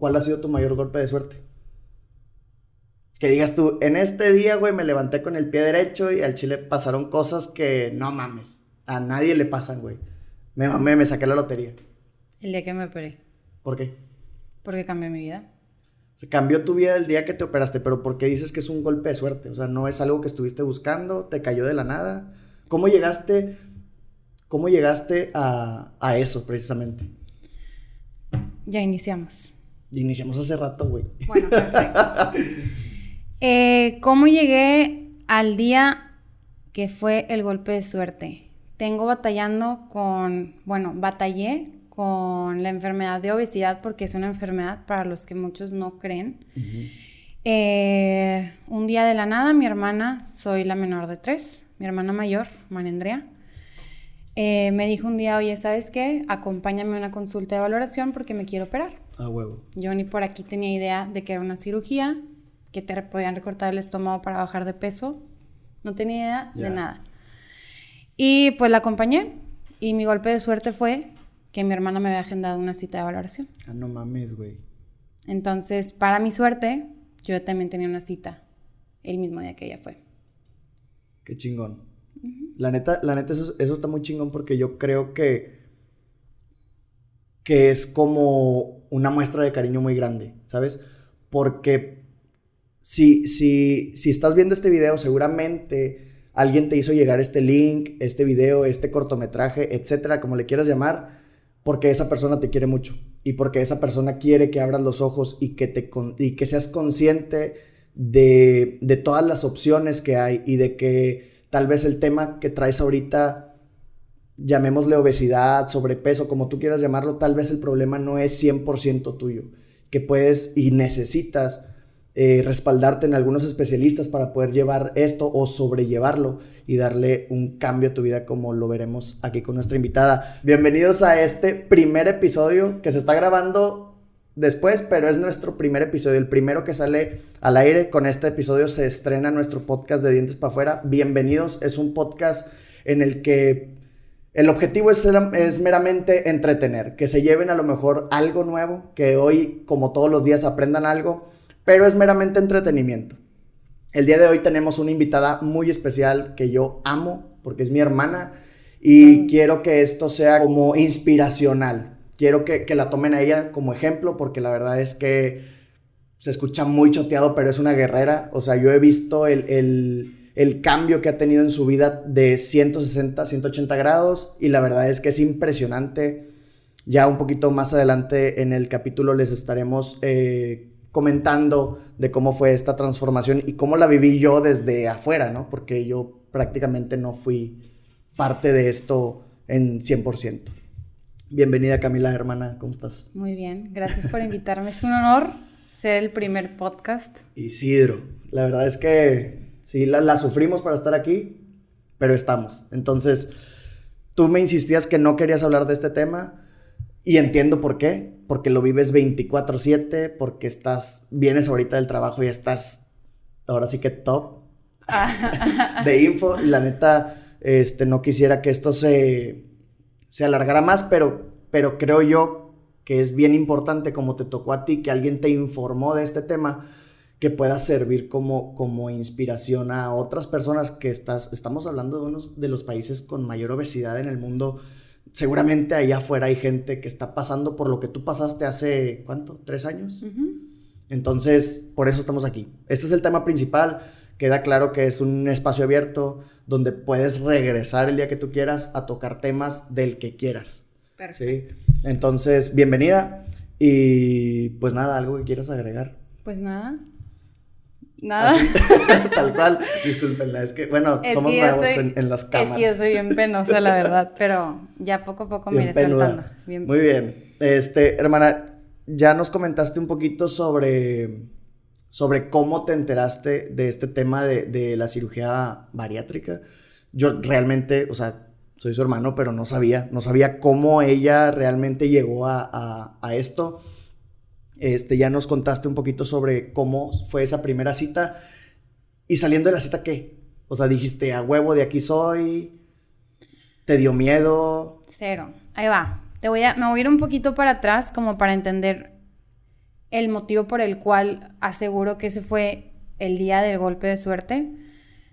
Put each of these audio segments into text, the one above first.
¿cuál ha sido tu mayor golpe de suerte? Que digas tú, en este día, güey, me levanté con el pie derecho y al chile pasaron cosas que no mames. A nadie le pasan, güey. Me mamé, me saqué la lotería. El día que me operé. ¿Por qué? Porque cambió mi vida. Se cambió tu vida el día que te operaste, pero ¿por qué dices que es un golpe de suerte? O sea, no es algo que estuviste buscando, te cayó de la nada. ¿Cómo llegaste, cómo llegaste a, a eso precisamente? Ya iniciamos. Iniciamos hace rato, güey. Bueno, perfecto. Eh, ¿Cómo llegué al día que fue el golpe de suerte? Tengo batallando con, bueno, batallé con la enfermedad de obesidad porque es una enfermedad para los que muchos no creen. Eh, un día de la nada, mi hermana, soy la menor de tres, mi hermana mayor, Manendrea, eh, me dijo un día, oye, ¿sabes qué? Acompáñame a una consulta de valoración porque me quiero operar. A huevo. Yo ni por aquí tenía idea de que era una cirugía, que te podían recortar el estómago para bajar de peso. No tenía idea de nada. Y pues la acompañé y mi golpe de suerte fue que mi hermana me había agendado una cita de valoración. Ah, no mames, güey. Entonces, para mi suerte, yo también tenía una cita el mismo día que ella fue. Qué chingón. La neta, la neta, eso, eso está muy chingón porque yo creo que, que es como una muestra de cariño muy grande, ¿sabes? Porque si, si, si estás viendo este video, seguramente alguien te hizo llegar este link, este video, este cortometraje, etcétera, como le quieras llamar, porque esa persona te quiere mucho y porque esa persona quiere que abras los ojos y que, te con- y que seas consciente de, de todas las opciones que hay y de que tal vez el tema que traes ahorita, llamémosle obesidad, sobrepeso, como tú quieras llamarlo, tal vez el problema no es 100% tuyo, que puedes y necesitas eh, respaldarte en algunos especialistas para poder llevar esto o sobrellevarlo y darle un cambio a tu vida como lo veremos aquí con nuestra invitada. Bienvenidos a este primer episodio que se está grabando después, pero es nuestro primer episodio, el primero que sale al aire. Con este episodio se estrena nuestro podcast de Dientes para afuera. Bienvenidos, es un podcast en el que el objetivo es, meramente entretener, que se lleven a lo mejor algo nuevo, que hoy, como todos los días, aprendan algo, pero es meramente entretenimiento. El día de hoy tenemos una invitada muy especial que yo amo, porque es mi hermana, y quiero que esto sea como inspiracional. Quiero que, que la tomen a ella como ejemplo, porque la verdad es que se escucha muy choteado, pero es una guerrera. O sea, yo he visto el, el- el cambio que ha tenido en su vida de 160, 180 grados, y la verdad es que es impresionante. Ya un poquito más adelante en el capítulo les estaremos eh, comentando de cómo fue esta transformación y cómo la viví yo desde afuera, ¿no? Porque yo prácticamente no fui parte de esto en 100%. Bienvenida Camila, hermana, ¿cómo estás? Muy bien, gracias por invitarme. Es un honor ser el primer podcast. Isidro, la verdad es que sí, la, la sufrimos para estar aquí, pero estamos. Entonces, tú me insistías que no querías hablar de este tema y entiendo por qué, porque lo vives 24/7, porque estás, vienes ahorita del trabajo y estás, ahora sí que top de info y la neta, este, no quisiera que esto se, se alargara más, pero, pero creo yo que es bien importante, como te tocó a ti, que alguien te informó de este tema, que pueda servir como, como inspiración a otras personas que estás, estamos hablando de uno de los países con mayor obesidad en el mundo. Seguramente allá afuera hay gente que está pasando por lo que tú pasaste hace, ¿cuánto? ¿Tres años? Entonces, por eso estamos aquí. Este es el tema principal. Queda claro que es un espacio abierto donde puedes regresar el día que tú quieras a tocar temas del que quieras. Perfecto. ¿sí? Entonces, bienvenida. Y pues nada, algo que quieras agregar. Pues nada. Nada. Tal cual. Discúlpenla, es que, bueno, Es somos que nuevos soy- en, en las Es cámaras. que yo soy bien penosa, la verdad, pero ya poco a poco me Bien iré peluda. soltando. Bien- Muy bien. Este, hermana, ya nos comentaste un poquito sobre, sobre cómo te enteraste de este tema de, de la cirugía bariátrica. Yo realmente, o sea, soy su hermano, pero no sabía, no sabía cómo ella realmente llegó a, a- a esto. Este, ya nos contaste un poquito sobre cómo fue esa primera cita. Y saliendo de la cita, ¿qué? O sea, dijiste, a huevo, de aquí soy. ¿Te dio miedo? Cero. Ahí va. Te voy a, me voy a ir un poquito para atrás como para entender el motivo por el cual aseguro que ese fue el día del golpe de suerte.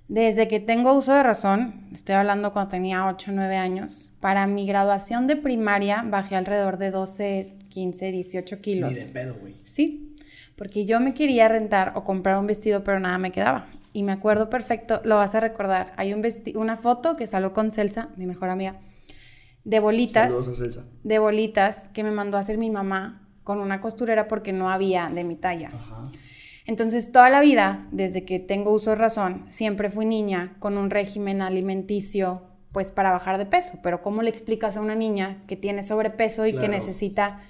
Desde que tengo uso de razón, estoy hablando cuando tenía 8 o 9 años, para mi graduación de primaria bajé alrededor de 12, 15, 18 kilos. Ni de pedo, güey. Sí, porque yo me quería rentar o comprar un vestido, pero nada me quedaba. Y me acuerdo perfecto, lo vas a recordar. Hay un una foto que salió con Celsa, mi mejor amiga, de bolitas, Saludos a Celsa. de bolitas que me mandó a hacer mi mamá con una costurera porque no había de mi talla. Ajá. Entonces, toda la vida, desde que tengo uso de razón, siempre fui niña con un régimen alimenticio, pues para bajar de peso. Pero ¿cómo le explicas a una niña que tiene sobrepeso y que necesita,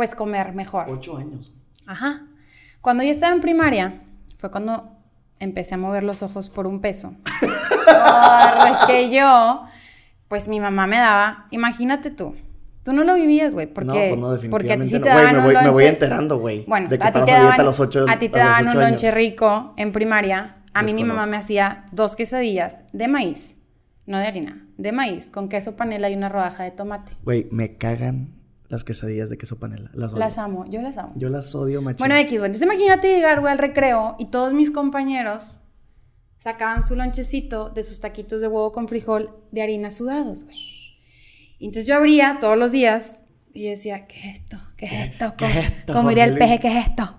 pues, comer mejor? Ocho años. Ajá. Cuando yo estaba en primaria, fue cuando empecé a mover los ojos por un peso. Porque yo, pues mi mamá me daba, imagínate tú, tú no lo vivías, güey, porque, no, pues no, porque a ti sí te daban me un voy, me voy lonche- enterando, güey. Bueno, de que a ti te daban, a los ocho a ti te a daban un ocho lonche años. rico en primaria. A mí mi mamá Desconozco. me hacía dos quesadillas de maíz, no de harina, de maíz, con queso panela y una rodaja de tomate. Güey, me cagan las quesadillas de queso panela. Las odio. Las amo, yo las amo. Yo las odio, machín. Bueno, X, güey. Entonces imagínate llegar, güey, al recreo y todos mis compañeros sacaban su lonchecito de sus taquitos de huevo con frijol de harina sudados, güey. Entonces yo abría todos los días y decía, ¿qué es esto? ¿Qué es esto? ¿Qué ¿Cómo, es esto, cómo diría el peje, ¿qué es esto?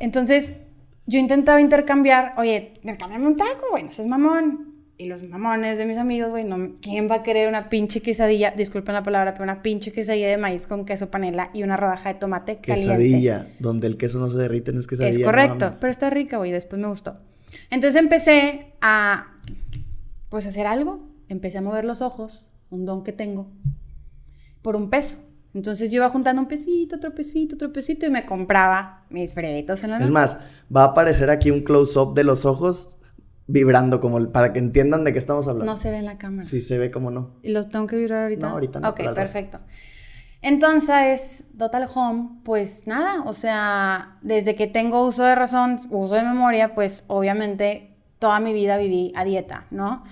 entonces yo intentaba intercambiar, oye, intercambiame un taco, güey, no seas mamón. Y los mamones de mis amigos, güey, no, ¿quién va a querer una pinche quesadilla? Disculpen la palabra, pero una pinche quesadilla de maíz con queso panela y una rodaja de tomate caliente. Quesadilla, donde el queso no se derrite, no es quesadilla. Es no correcto, mames. pero está rica, güey, después me gustó. Entonces empecé a, pues, hacer algo. Empecé a mover los ojos, un don que tengo, por un peso. Entonces yo iba juntando un pesito, otro pesito, otro pesito y me compraba mis freditos en la Es noche. más, va a aparecer aquí un close-up de los ojos vibrando como para que entiendan de qué estamos hablando. No se ve en la cámara. Sí, se ve como no. ¿Y los tengo que vibrar ahorita? No, ahorita no, Ok, rato. perfecto. Entonces, Total Home, pues nada, o sea, desde que tengo uso de razón, uso de memoria, pues obviamente toda mi vida viví a dieta, ¿no?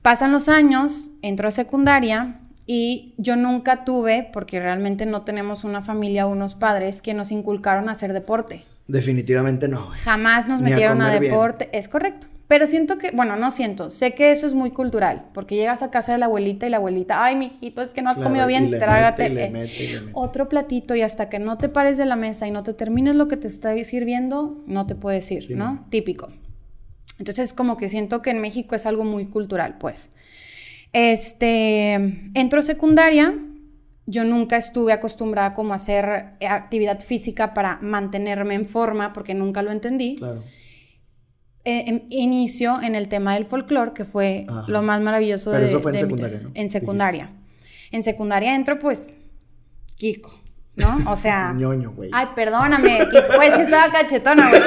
Pasan los años, entro a secundaria y yo nunca tuve, porque realmente no tenemos una familia o unos padres que nos inculcaron a hacer deporte. Definitivamente no. Jamás nos Ni metieron a, bien. deporte, es correcto. Pero siento que, bueno, no siento, sé que eso es muy cultural, porque llegas a casa de la abuelita y la abuelita, ay, mijito, es que no has Claro, comido bien, trágate mete, eh, mete, mete. otro platito y hasta que no te pares de la mesa y no te termines lo que te está sirviendo, no te puedes ir, Sí, ¿no? no. Típico. Entonces, como que siento que en México es algo muy cultural, pues. Este, entro secundaria, yo nunca estuve acostumbrada como a hacer actividad física para mantenerme en forma, porque nunca lo entendí. Claro. Eh, em- inicio en el tema del folclore, que fue Ajá. lo más maravilloso Pero de eso fue en de secundaria, ¿no? En secundaria. En secundaria entro, pues, Kiko, ¿no? O sea... ñoño, güey. Ay, perdóname, Kiko. Güey, es que estaba cachetona, güey.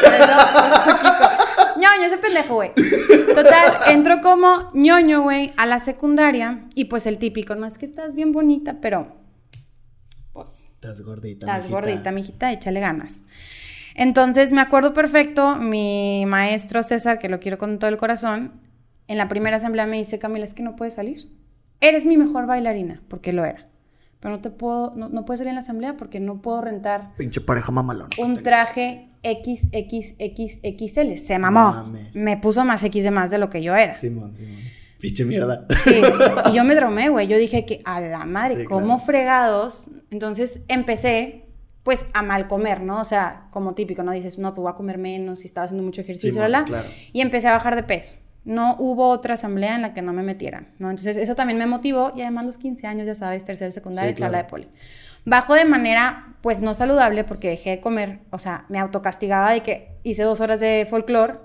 ñoño, ese pendejo, güey. Total, entro como ñoño, güey, a la secundaria. Y pues el típico, no es que estás bien bonita, pero... Pues... Estás gordita, Estás mijita. gordita, mijita, échale ganas. Entonces me acuerdo perfecto, mi maestro César, que lo quiero con todo el corazón, en la primera asamblea me dice, Camila, es que no puedes salir. Eres mi mejor bailarina, porque lo era. Pero no te puedo, no, no puedes salir en la asamblea porque no puedo rentar Pinche pareja mamalona. un traje XXXXL. Se mamó. Mames. Me puso más X de más de lo que yo era. Simón, Simón. Pinche mierda. Sí, y yo me dromé, güey. Yo dije que a la madre, Sí, ¿cómo claro. fregados? Entonces empecé, pues, a mal comer, ¿no? O sea, como típico, ¿no? Dices, no, pues voy a comer menos y estaba haciendo mucho ejercicio, Simón, la, la. claro. Y empecé a bajar de peso. No hubo otra asamblea en la que no me metieran, ¿no? Entonces eso también me motivó y además los 15 años, ya sabes, tercero, secundaria, Sí, charla de claro. poli. Bajo de manera, pues, no saludable porque dejé de comer, o sea, me autocastigaba de que hice dos horas de folclore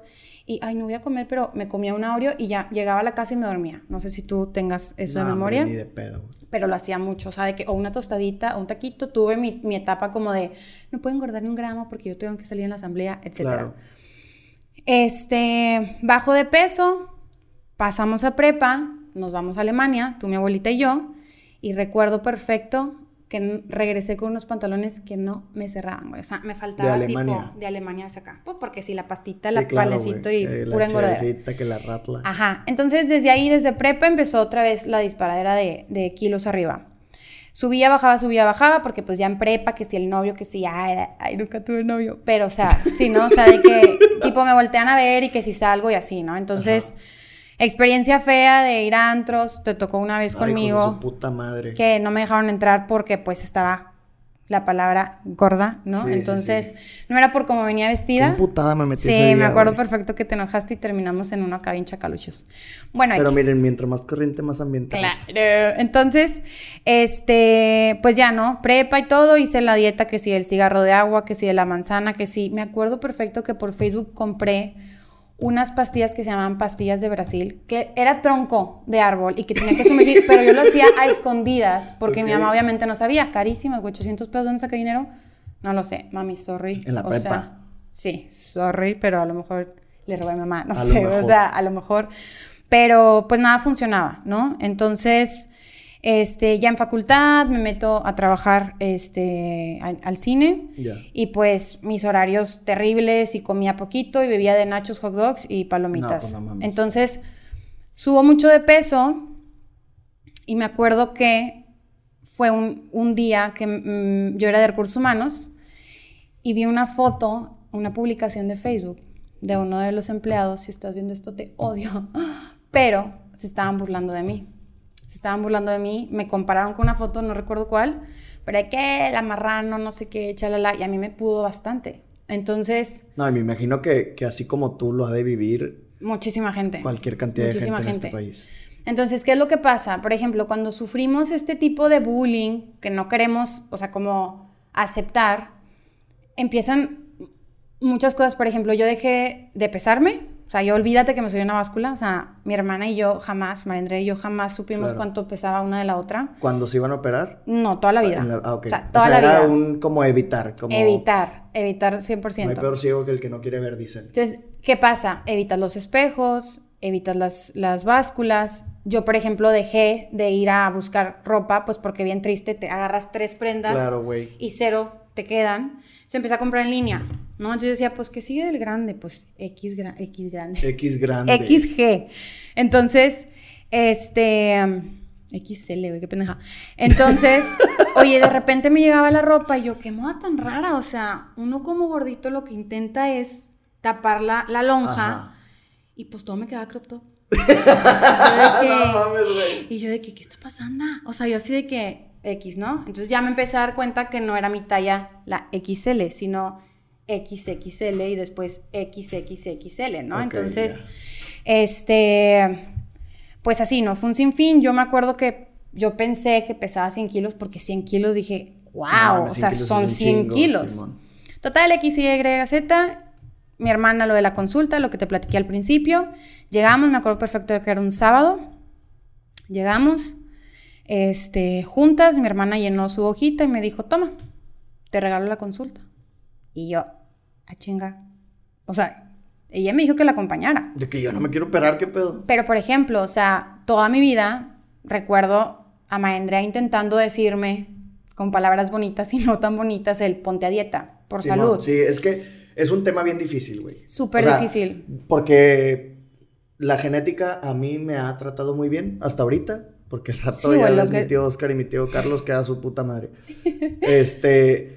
y, ay, no voy a comer, pero me comía un Oreo y ya llegaba a la casa y me dormía. No sé si tú tengas eso No, de memoria, Ni de pedo, pero lo hacía mucho, o sea, de que o una tostadita o un taquito. Tuve mi, mi etapa como de, no puedo engordar ni un gramo porque yo tengo que salir en la asamblea, etcétera. Claro. Este, bajo de peso, pasamos a prepa, nos vamos a Alemania, tú, mi abuelita y yo, y recuerdo perfecto que regresé con unos pantalones que no me cerraban, güey. O sea, me faltaba Alemania. tipo de Alemania hacia acá. Pues porque si la pastita, Sí, la claro, panecito güey. y Eh, pura La engordadera. que la ratla. Ajá, entonces desde ahí, desde prepa, empezó otra vez la disparadera de, de kilos arriba. Subía, bajaba, subía, bajaba, porque pues ya en prepa, que si el novio, que si, ay, ay, nunca tuve novio. Pero, o sea, sí, ¿no? O sea, de que tipo me voltean a ver y que si salgo y así, ¿no? Entonces, experiencia fea de ir a antros, te tocó una vez Ay, conmigo su puta madre. que no me dejaron entrar porque pues estaba la palabra gorda, ¿no? Sí, sí, Entonces, no era por cómo venía Qué vestida. emputada me metí Sí, ese día, me acuerdo güey. perfecto que te enojaste y terminamos en una bien chacaluchos. Bueno, Pero miren, mientras más corriente, más ambiente. Claro. Entonces, este, pues ya, ¿no? Prepa y todo, hice la dieta que sí, el cigarro de agua, que sí, de la manzana, que sí. Me acuerdo perfecto que por Facebook compré unas pastillas que se llamaban pastillas de Brasil, que era tronco de árbol y que tenía que sumergir, pero yo lo hacía a escondidas, porque mi mamá obviamente no sabía, carísimas, güey, 800 pesos, ¿dónde saqué dinero? No lo sé, mami, sorry. En la o prepa. sea, sí, sorry, pero a lo mejor le robé a mi mamá, no A sé, o sea, a lo mejor. Pero pues nada funcionaba, ¿no? Entonces, este, ya en facultad me meto a trabajar este, al, al cine y pues mis horarios terribles y comía poquito y bebía de nachos, hot dogs y palomitas. No, pues no. Entonces, subo mucho de peso y me acuerdo que fue un, un día que mm, yo era de recursos humanos y vi una foto, una publicación de Facebook de uno de los empleados, si estás viendo esto te odio, pero se estaban burlando de mí. Se estaban burlando de mí, me compararon con una foto, no recuerdo cuál, pero de que la marrano, no sé qué, chalala, y a mí me pudo bastante. Entonces, No, y me imagino que, que así como tú lo ha de vivir muchísima gente. cualquier cantidad de gente, Muchísima en este gente. país. Entonces, ¿qué es lo que pasa? Por ejemplo, cuando sufrimos este tipo de bullying que no queremos, o sea, como aceptar, empiezan muchas cosas. Por ejemplo, yo dejé de pesarme. O sea, yo olvídate que me soy una báscula. O sea, mi hermana y yo jamás, María Andrea y yo jamás supimos Claro. cuánto pesaba una de la otra. Cuando se iban a operar. No, toda la vida. en la- ah. O sea, toda O sea, la era vida. un como evitar. Como, Evitar, evitar 100%. No hay peor ciego que el que no quiere ver, dicen. Entonces, ¿qué pasa? Evitas los espejos, evitas las, las básculas. Yo, por ejemplo, dejé de ir a buscar ropa, pues porque bien triste, te agarras tres prendas Claro, y cero te quedan. Se empecé a comprar en línea, ¿no? Entonces yo decía, pues que sigue del grande, pues X, gra- X grande. X grande. XG. Entonces, este. um, XL, güey, qué pendeja. Entonces, oye, de repente me llegaba la ropa y yo, qué moda tan rara. O sea, uno como gordito lo que intenta es tapar la, la lonja Ajá. y pues todo me quedaba crop top. Y yo de que- No mames, y yo de que, ¿qué está pasando? O sea, yo así de que X, ¿no? Entonces ya me empecé a dar cuenta que no era mi talla la XL, sino XXL y después XXXL, ¿no? Entonces, este, pues así, ¿no? Fue un sinfín. Yo me acuerdo que yo pensé que pesaba 100 kilos porque 100 kilos dije, wow, No o sea, 100 kilos son es un 100 chingo, kilos. Simón. Total, X, Y, Z. Mi hermana lo de la consulta, lo que te platiqué al principio. Llegamos, me acuerdo perfecto de que era un sábado. Llegamos, este, juntas, mi hermana llenó su hojita y me dijo, toma, te regalo la consulta. Y yo, a chinga. O sea, ella me dijo que la acompañara. De que yo no me quiero operar, ¿qué pedo? Pero, por ejemplo, o sea, toda mi vida recuerdo a María Andrea intentando decirme con palabras bonitas y no tan bonitas el ponte a dieta por salud. Sí, es que es un tema bien difícil, güey. Súper O sea, difícil. Porque la genética a mí me ha tratado muy bien hasta ahorita. Porque el rato Sí, ya que- mi tío Oscar y mi tío Carlos que a su puta madre. este.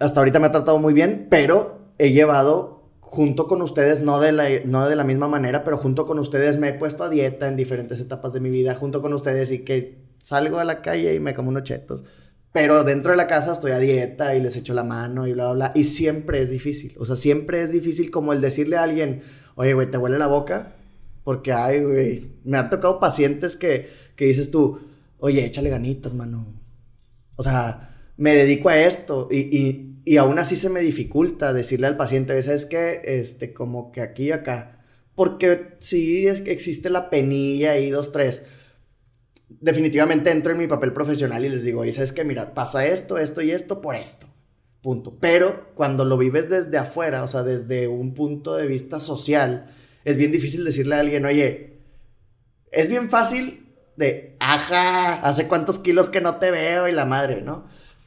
Hasta ahorita me ha tratado muy bien, pero he llevado junto con ustedes, no de, la, no de la misma manera, pero junto con ustedes me he puesto a dieta en diferentes etapas de mi vida, junto con ustedes y que salgo a la calle y me como unos chetos. Pero dentro de la casa estoy a dieta y les echo la mano y bla, bla, bla. Y siempre es difícil. O sea, siempre es difícil como el decirle a alguien, oye, güey, ¿te huele la boca? Porque, ay, güey, me han tocado pacientes que, que dices tú, oye, échale ganitas, mano. O sea, me dedico a esto y, y, y aún así se me dificulta decirle al paciente, ¿sabes qué? Este, como que aquí y acá. Porque sí que existe la penilla y dos, tres. Definitivamente entro en mi papel profesional y les digo, y sabes qué, mira, pasa esto, esto y esto por esto. Punto. Pero cuando lo vives desde afuera, o sea, desde un punto de vista social, es bien difícil decirle a alguien, oye, es bien fácil de, ajá, hace cuántos kilos que no te veo y la madre, ¿no?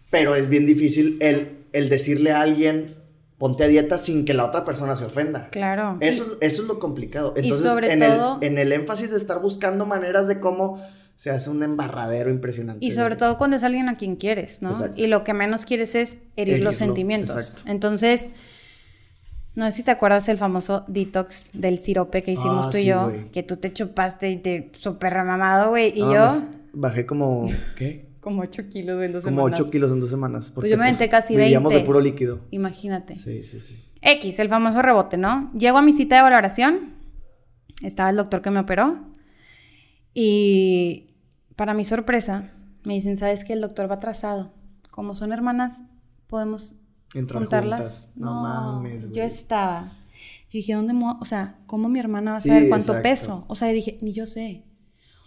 Pero es bien difícil el, el decirle a alguien, ponte a dieta sin que la otra persona se ofenda. Claro. Eso, eso es lo complicado. Y Entonces, sobre en, todo- el, en el énfasis de estar buscando maneras de cómo se hace un embarradero impresionante. Y sobre todo cuando es alguien a quien quieres, ¿no? Exacto. Y lo que menos quieres es herir los sentimientos. exacto. Entonces, no sé si te acuerdas el famoso detox del sirope que hicimos Ah, tú y sí, yo, que tú te chupaste y te súper remamado, güey, y yo Bajé como, ¿qué? Como 8 kilos en dos Como semanas. 8 kilos en dos semanas. porque, Pues yo me aventé casi Vivíamos 20. de puro líquido. Imagínate. Sí, sí, sí. X, el famoso rebote, ¿no? Llego a mi cita de valoración, estaba el doctor que me operó y para mi sorpresa me dicen, ¿sabes que El doctor va atrasado. Como son hermanas, podemos Entrar juntarlas. juntas. No, mames, güey. Yo estaba. Yo dije, ¿dónde O sea, ¿cómo mi hermana va a Sí, saber cuánto exacto. peso? O sea, dije, ni yo sé.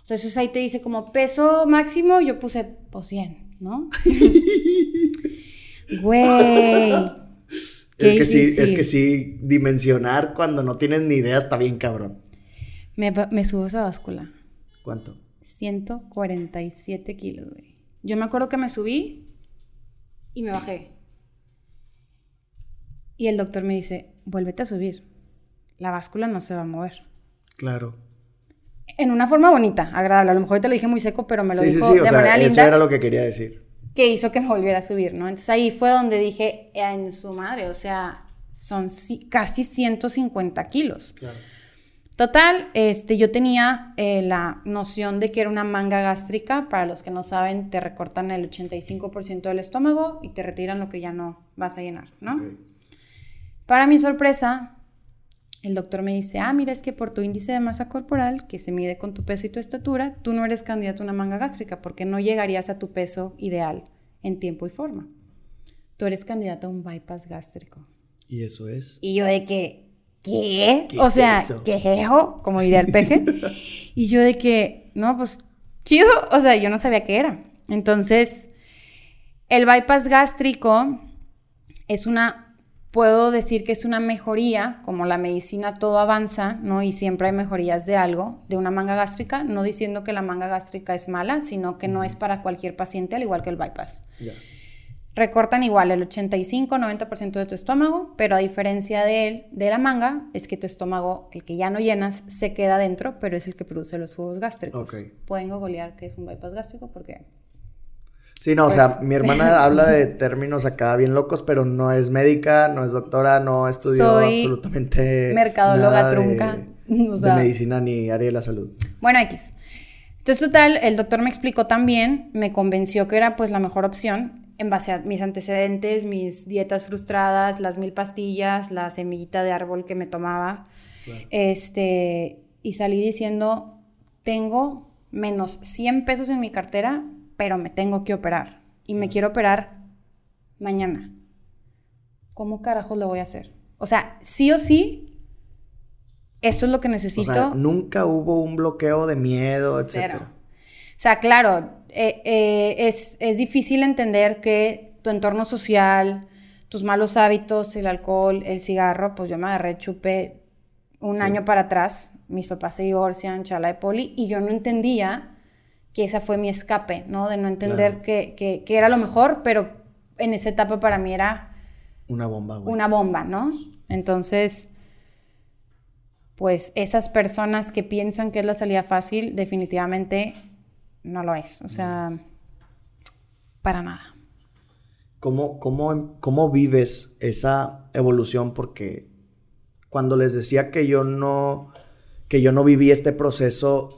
Eso ahí te dice como peso máximo, yo puse, pues 100, ¿no? Güey. Es que, sí, es que sí, dimensionar cuando no tienes ni idea está bien cabrón. Me, me subo esa báscula. ¿Cuánto? 147 kilos, güey. Yo me acuerdo que me subí y me bajé. Y el doctor me dice, vuélvete a subir. La báscula no se va a mover. Claro. En una forma bonita, agradable. A lo mejor te lo dije muy seco, pero me lo sí, sí, dijo sí, o de sea, manera eso linda. era lo que quería decir. que hizo que me volviera a subir, ¿no? Entonces ahí fue donde dije, en su madre, o sea, son casi 150 kilos. Claro. Total, este, yo tenía eh, la noción de que era una manga gástrica. Para los que no saben, te recortan el 85% del estómago y te retiran lo que ya no vas a llenar, ¿no? Ok. Para mi sorpresa, el doctor me dice, ah, mira, es que por tu índice de masa corporal, que se mide con tu peso y tu estatura, tú no eres candidato a una manga gástrica porque no llegarías a tu peso ideal en tiempo y forma. Tú eres candidato a un bypass gástrico. Y eso es. Y yo de que, ¿qué? ¿Qué o sea? ¿qué eso? Como diría el peje. y yo de que, no, pues, chido. O sea, yo no sabía qué era. Entonces, el bypass gástrico es una, puedo decir que es una mejoría, como la medicina todo avanza, ¿no? Y siempre hay mejorías de algo, de una manga gástrica, no diciendo que la manga gástrica es mala, sino que no es para cualquier paciente, al igual que el bypass. Recortan igual el 85-90% de tu estómago, pero a diferencia de él, de la manga, es que tu estómago, el que ya no llenas, se queda dentro, pero es el que produce los jugos gástricos. Ok. Pueden googlear qué es un bypass gástrico porque... Sí, no, o Pues- sea, mi hermana habla de términos acá bien locos, pero no es médica, no es doctora, no estudió Soy absolutamente mercadóloga nada de- trunca, de medicina ni área de la salud. Bueno, X. Entonces, total, el doctor me explicó también, me convenció que era pues la mejor opción en base a mis antecedentes, mis dietas frustradas, las mil pastillas, la semillita de árbol que me tomaba. Claro. Este, y salí diciendo, tengo menos 100 pesos en mi cartera, pero me tengo que operar. Y me quiero operar mañana. ¿Cómo carajos lo voy a hacer? O sea, sí o sí, esto es lo que O necesito. sea, nunca hubo un bloqueo de miedo, etcétera. O sea, claro, eh, eh, es, es difícil entender que tu entorno social, tus malos hábitos, el alcohol, el cigarro, pues yo me agarré chupe un Sí. año para atrás, mis papás se divorcian, chala de poli, y yo no entendía que esa fue mi escape, ¿no? De no entender Claro. que, que- que era lo mejor, pero en esa etapa para mí era Una bomba, güey. una bomba, ¿no? Entonces, pues esas personas que piensan que es la salida fácil, definitivamente no lo es. O sea, para nada. ¿Cómo, cómo, ¿Cómo vives esa evolución? Porque cuando les decía que yo no, que yo no viví este proceso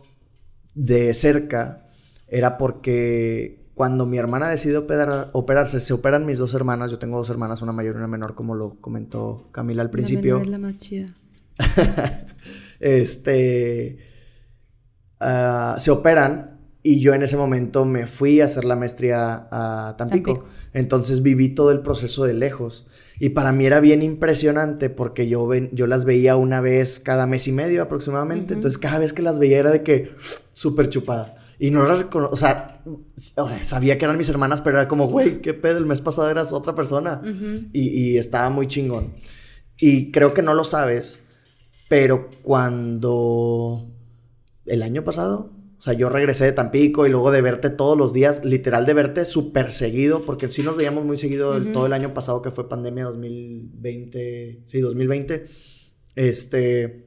de cerca, era porque cuando mi hermana decide operar- operarse, se operan mis dos hermanas, yo tengo dos hermanas, una mayor y una menor, como lo comentó Camila al principio. la más chida. este, ah, se operan y yo en ese momento me fui a hacer la maestría a Tampico. Tampico. Entonces viví todo el proceso de lejos. Y para mí era bien impresionante porque yo, ven- yo las veía una vez cada mes y medio aproximadamente. Entonces cada vez que las veía era de que súper chupada. Y no las reconozco, o sea, sabía que eran mis hermanas, pero era como, güey, qué pedo, el mes pasado eras otra persona. y, y estaba muy chingón. Y creo que no lo sabes, pero cuando el año pasado, o sea, yo regresé de Tampico y luego de verte todos los días, literal de verte súper seguido, porque sí nos veíamos muy seguido el- Ujú. todo el año pasado que fue pandemia 2020, sí, 2020, este,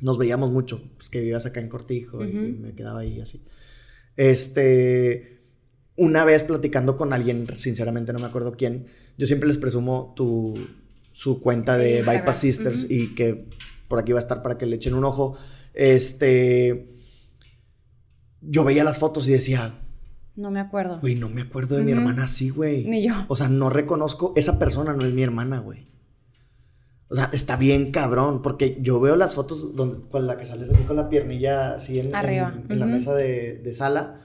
nos veíamos mucho, pues que vivías acá en Cortijo y Ujú. me quedaba ahí así. Este, una vez platicando con alguien, sinceramente no me acuerdo quién, yo siempre les presumo tu, su cuenta de Instagram. Bypass Sisters y que por aquí va a estar para que le echen un ojo. Este, yo veía las fotos y decía, No me acuerdo. güey, no me acuerdo de mi hermana así, güey. Ni yo. O sea, no reconozco, esa persona no es mi hermana, güey. O sea, está bien cabrón, porque yo veo las fotos donde, con la que sales así con la piernilla así en, en- Arriba. en la Ujú. mesa de, de sala.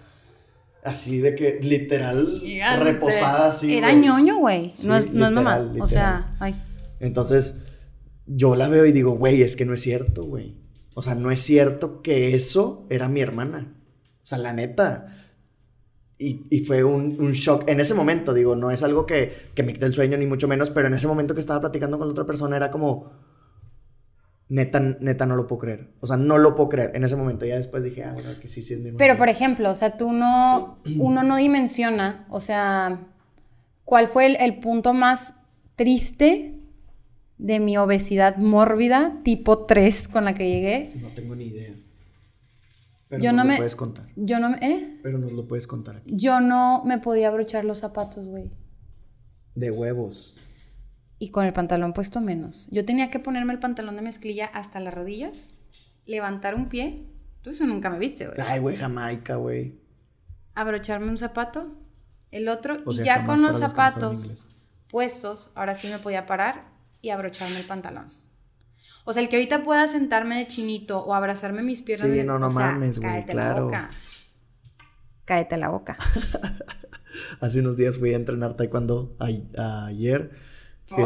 Así de que literal Gigante. reposada así. Era güey. ñoño, güey. Sí, no, es, no es mamá. literal, O sea, ay. Entonces, yo la veo y digo, güey, es que no es cierto, güey. O sea, no es cierto que eso era mi hermana. O sea, la neta. Y, y fue un, un shock. En ese momento, digo, no es algo que, que me quite el sueño, ni mucho menos, pero en ese momento que estaba platicando con la otra persona era como. Neta, neta, no lo puedo creer. O sea, no lo puedo creer. En ese momento, ya después dije, ah, bueno, que sí, sí es mi. Pero, por ejemplo, o sea, tú no, uno no dimensiona, o sea, cuál fue el, el punto más triste de mi obesidad mórbida, tipo 3, con la que llegué. No tengo ni idea. Pero Yo nos no lo me- puedes contar. Yo no, me- ¿eh? Pero nos lo puedes contar aquí. Yo no me podía abrochar los zapatos, güey. De huevos. Y con el pantalón puesto menos. Yo tenía que ponerme el pantalón de mezclilla hasta las rodillas, levantar un pie. Tú eso nunca me viste, güey. Ay, güey, Jamaica, güey. abrocharme un zapato, el otro, O sea, y ya con los zapatos puestos, ahora sí me podía parar y abrocharme el pantalón. O sea, el que ahorita pueda sentarme de chinito o abrazarme mis piernas. Sí, de- no, no o sea, mames, güey, claro. La boca. Cállate la boca. Hace unos días fui a entrenar taekwondo a- ayer. que-.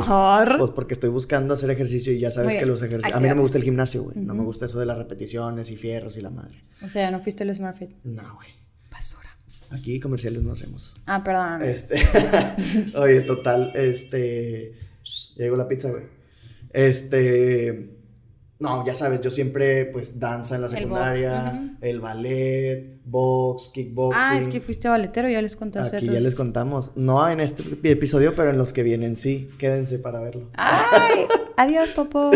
Pues porque estoy buscando hacer ejercicio y ya sabes que los ejercicios... A mí no me gusta el gimnasio, güey. No me gusta eso de las repeticiones y fierros y la madre. O sea, no fuiste el Smart Fit. No, güey. Basura. Aquí comerciales no hacemos. Ah, perdóname. Este... Oye, total, este... ya Llegó la pizza, güey. Este... No, ya sabes, yo siempre, pues, danza en la El box, secundaria, el ballet, box, kickboxing. ah, es que fuiste baletero, ya les contaste. Aquí tus- ya les contamos. No en este episodio, pero en los que vienen, sí. Quédense para verlo. ¡Ay! Adiós, Popo.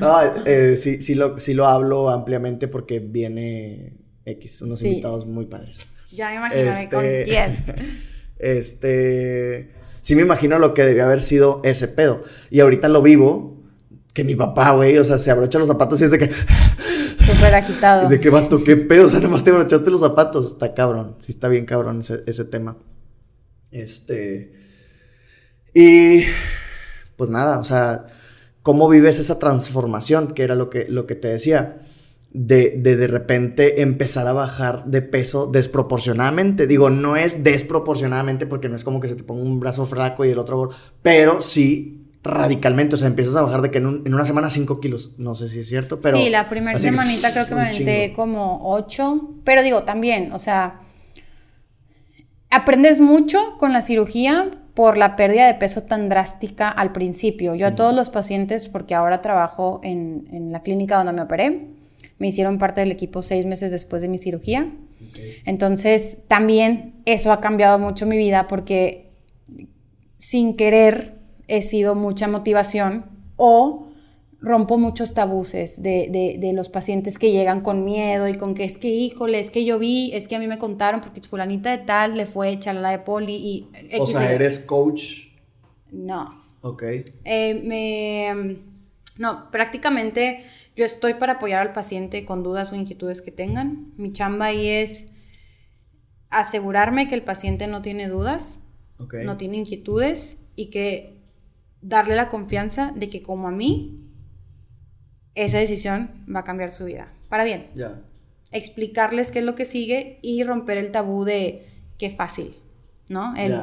No, eh, sí, sí, lo, sí lo hablo ampliamente porque viene X, unos Sí. invitados muy padres. ya me imaginaré Este- con quién. Este. Sí, me imagino lo que debió haber sido ese pedo. Y ahorita lo vivo. Que mi papá, güey, o sea, se abrocha los zapatos y es de que. Súper agitado. ¿De qué vato? ¿Qué pedo? O sea, nada más te abrochaste los zapatos. Está cabrón. Sí, está bien cabrón ese, ese tema. Este. Y. Pues nada, o sea, ¿cómo vives esa transformación? Que era lo que, lo que te decía. De, de de repente empezar a bajar de peso desproporcionadamente. Digo, no es desproporcionadamente porque no es como que se te ponga un brazo flaco y el otro pero sí radicalmente. O sea, empiezas a bajar de que en, un- en una semana 5 kilos. No sé si es cierto, pero. sí, la primera que, semanita creo que me aventé como ocho. Pero digo, también, o sea, aprendes mucho con la cirugía por la pérdida de peso tan drástica al principio. Yo a todos los pacientes, porque ahora trabajo en, en la clínica donde me operé, me hicieron parte del equipo seis meses después de mi cirugía. Ok. Entonces, también eso ha cambiado mucho mi vida porque sin querer he sido mucha motivación o rompo muchos tabuses de, de- de los pacientes que llegan con miedo y con que es que, híjole, es que yo vi, es que a mí me contaron porque fulanita de tal le fue chalala de poli y... O sea, Y. eres coach. No. Ok. Eh, me... No, prácticamente yo estoy para apoyar al paciente con dudas o inquietudes que tengan. Mi chamba ahí es asegurarme que el paciente no tiene dudas, no tiene inquietudes y que darle la confianza de que como a mí, esa decisión va a cambiar su vida. Para bien, Ya. explicarles qué es lo que sigue y romper el tabú de qué fácil, ¿no? El.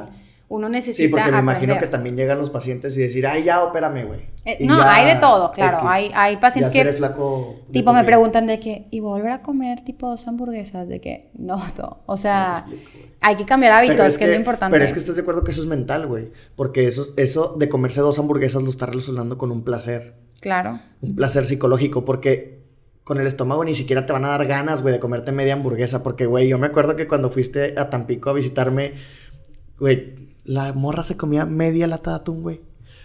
Uno necesita Sí, porque me imagino que también llegan los pacientes y decir, ay, ya, opérame, güey. Eh, no, ya, hay de todo, claro. X. Hay, hay pacientes que flaco. tipo me preguntan de que, ¿y volver a comer tipo dos hamburguesas? De que, no, no. O sea, No explico, hay que cambiar hábitos, que, es lo importante. Pero es que estás de acuerdo que eso es mental, güey. Porque eso, eso de comerse dos hamburguesas lo está relacionando con un placer. Claro. Un placer psicológico. Porque con el estómago ni siquiera te van a dar ganas, güey, de comerte media hamburguesa. Porque, güey, yo me acuerdo que cuando fuiste a Tampico a visitarme, güey, la morra se comía media lata de atún, güey.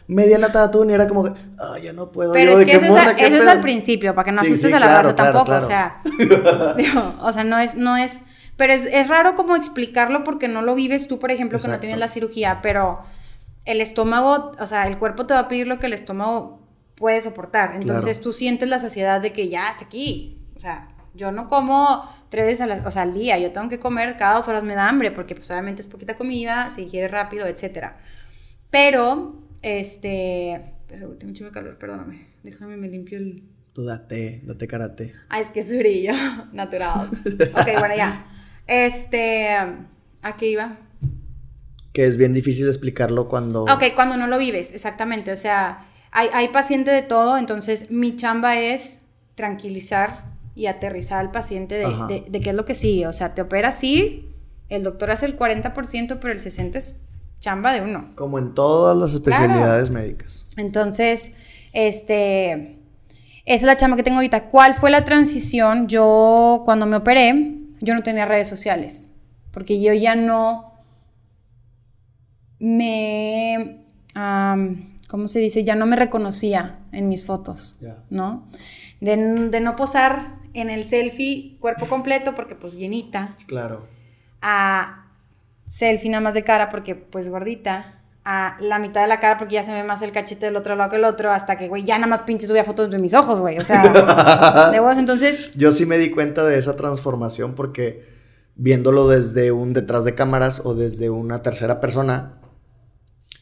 Media lata de atún y era como, ay, ya no puedo. Pero Yo, es ¿de que eso, es, a- eso es al principio, para que no Sí, asustes sí, a la claro, raza claro, tampoco. claro. O sea, digo, o sea, no es, no es Pero es, es raro como explicarlo porque no lo vives tú, por ejemplo, que no tienes la cirugía, pero el estómago, o sea, el cuerpo te va a pedir lo que el estómago puede soportar. Entonces tú sientes la saciedad de que ya hasta aquí. O sea, yo no como tres veces a la- o sea, al día, yo tengo que comer cada dos horas me da hambre, porque pues obviamente es poquita comida, se digiere rápido, etcétera. Pero, este, pero tengo de calor, perdóname. Déjame, me limpio el... Tú date, date karate. Ah, es que es brillo, natural. ok, bueno, ya. Este, ¿a qué iba? Que es bien difícil explicarlo cuando... Ok, cuando no lo vives, exactamente. O sea, hay, hay paciente de todo, entonces mi chamba es tranquilizar y aterrizar al paciente de, de- de qué es lo que sigue. O sea, te opera sí, el doctor hace el 40%, pero el 60% es chamba de uno. Como en todas las especialidades médicas. Entonces, este, esa es la chamba que tengo ahorita. ¿Cuál fue la transición? Yo, cuando me operé, yo no tenía redes sociales, porque yo ya no me, ¿cómo se dice? Ya no me reconocía en mis fotos. ¿no? De, de no posar en el selfie cuerpo completo, porque pues llenita, Claro. a selfie nada más de cara porque pues gordita, a la mitad de la cara porque ya se ve más el cachete del otro lado que el otro, hasta que, güey, ya nada más pinche subía fotos de mis ojos, güey, o sea, de vos, entonces, Yo sí me di cuenta de esa transformación porque viéndolo desde un detrás de cámaras o desde una tercera persona,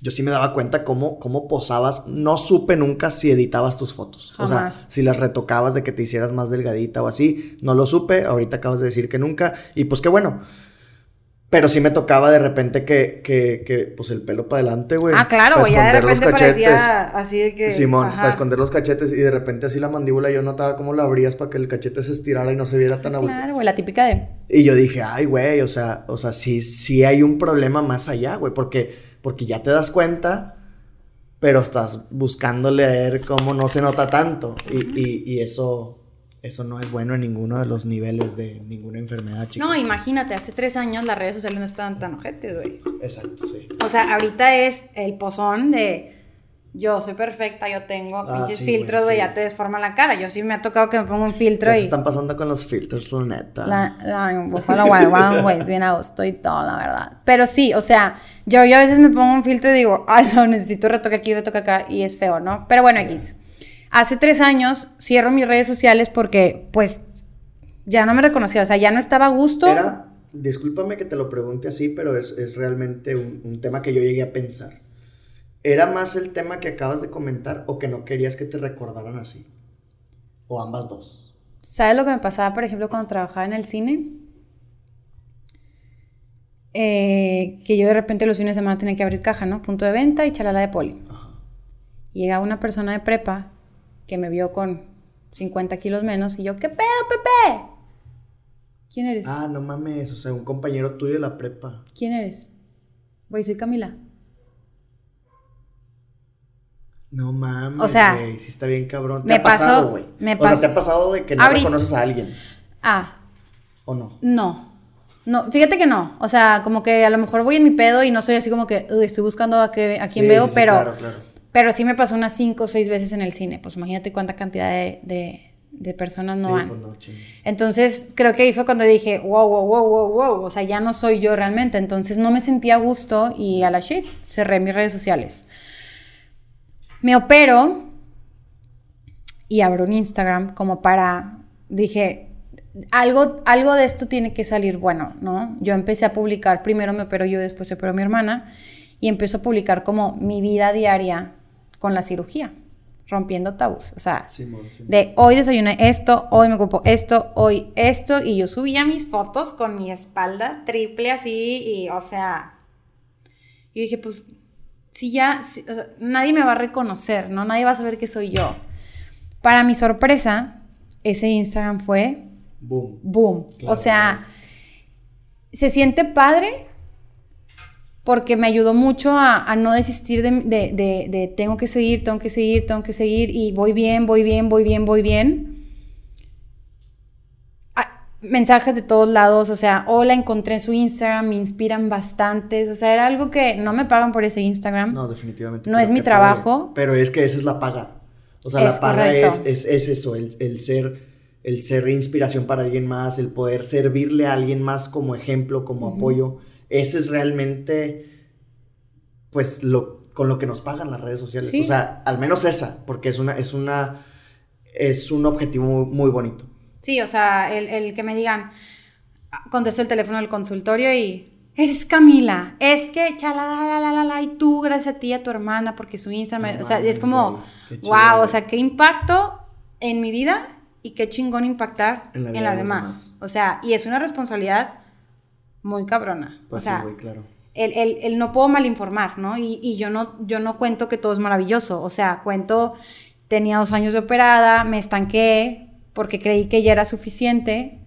yo sí me daba cuenta cómo, cómo posabas. No supe nunca si editabas tus fotos. O sea, si las retocabas de que te hicieras más delgadita o así. No lo supe. Ahorita acabas de decir que nunca. Y pues qué bueno. Pero sí me tocaba de repente que, que, que pues el pelo para adelante, güey. ah, claro, güey, ya de esconder los repente cachetes. parecía así de que... Simón, ajá. para esconder los cachetes y de repente así la mandíbula yo notaba cómo la abrías para que el cachete se estirara y no se viera tan abultado. Claro, güey, la típica de... Y yo dije, ay, güey, o sea, o sea, sí, sí hay un problema más allá, güey, porque, porque ya te das cuenta, pero estás buscándole a ver cómo no se nota tanto. Y, y, y eso, eso no es bueno en ninguno de los niveles de ninguna enfermedad, chicos. No, imagínate, hace tres años las redes sociales no estaban tan ojetes, güey. Exacto, sí. O sea, ahorita es el pozón de yo soy perfecta, yo tengo Ah, pinches sí, filtros, güey, sí. ya te desforma la cara. Yo sí me ha tocado que me ponga un filtro ¿Qué se y están pasando con los filtros, la neta? la, la, ojalá guay, güey, es bien a gusto y todo, la verdad. Pero sí, o sea, yo, yo a veces me pongo un filtro y digo, ah, no, necesito retoque aquí, retoque acá, y es feo, ¿no? Pero bueno, X. Hace tres años cierro mis redes sociales porque, pues, ya no me reconocía, o sea, ya no estaba a gusto. Era, discúlpame que te lo pregunte así, pero es, es realmente un, un tema que yo llegué a pensar. ¿Era más el tema que acabas de comentar o que no querías que te recordaran así? O ambas dos. ¿Sabes lo que me pasaba, por ejemplo, cuando trabajaba en el cine? Eh, que yo de repente los fines de semana tenía que abrir caja, ¿no? Punto de venta y chalala de poli. Ajá. Llegaba una persona de prepa que me vio con 50 kilos menos y yo, ¿qué pedo, Pepe? ¿Quién eres? Ah, no mames, o sea, un compañero tuyo de la prepa. ¿Quién eres? Güey, soy Camila. No mames, O sea, güey, sí está bien cabrón. ¿Te me ha pasado, pasó- güey? me O sea, ¿te ha pasado de que no Ahorita- reconoces a alguien? Ah, ¿O no? no. No, fíjate que no. O sea, como que a lo mejor voy en mi pedo y no soy así como que "Uy, estoy buscando a, que, a quién Sí, veo, sí, pero... Claro, claro. Pero sí me pasó unas cinco o seis veces en el cine. Pues imagínate cuánta cantidad de, de- de personas no sí, van. pues no. Entonces, creo que ahí fue cuando dije, wow, wow, wow, wow, wow. O sea, ya no soy yo realmente. Entonces, no me sentía a gusto y a la shit, cerré mis redes sociales. Me opero y abro un Instagram como para, dije, algo, algo de esto tiene que salir bueno, ¿no? Yo empecé a publicar, primero me opero yo, después se operó mi hermana, y empiezo a publicar como mi vida diaria con la cirugía, rompiendo tabús. O sea, Simón, Simón. de hoy desayuné esto, hoy me ocupo esto, hoy esto, y yo subía mis fotos con mi espalda triple así, y o sea, yo dije, pues, si ya, si- o sea, nadie me va a reconocer, ¿no? Nadie va a saber que soy yo. Para mi sorpresa, ese Instagram fue Boom. boom. Claro, o sea, se siente padre porque me ayudó mucho a, a no desistir de, de- de- de tengo que seguir, tengo que seguir, tengo que seguir y voy bien, voy bien, voy bien, voy bien. Mensajes de todos lados, o sea, hola, encontré en su Instagram, me inspiran bastantes, o sea, era algo que no me pagan por ese Instagram. No, definitivamente. No es mi padre. trabajo. Pero es que esa es la paga. O sea, Es la paga es, es eso, el, el ser el ser inspiración para alguien más, el poder servirle a alguien más como ejemplo, como apoyo, ese es realmente, pues, lo, con lo que nos pagan las redes sociales. O sea, al menos esa, porque es una, es una, es un objetivo muy, bonito. Sí, o sea, el, el que me digan, contesto el teléfono del consultorio y eres Camila, es que la y tú gracias a ti y a tu hermana porque su Instagram, o sea, es como, wow, o sea, qué impacto en mi vida y qué chingón impactar en la, de demás. O sea, y es una responsabilidad muy cabrona. Pues o sea, sí, claro. El, el, el, no puedo malinformar, ¿no? Y, y, yo no, yo no cuento que todo es maravilloso, o sea, cuento, tenía dos años de operada, me estanqué porque creí que ya era suficiente,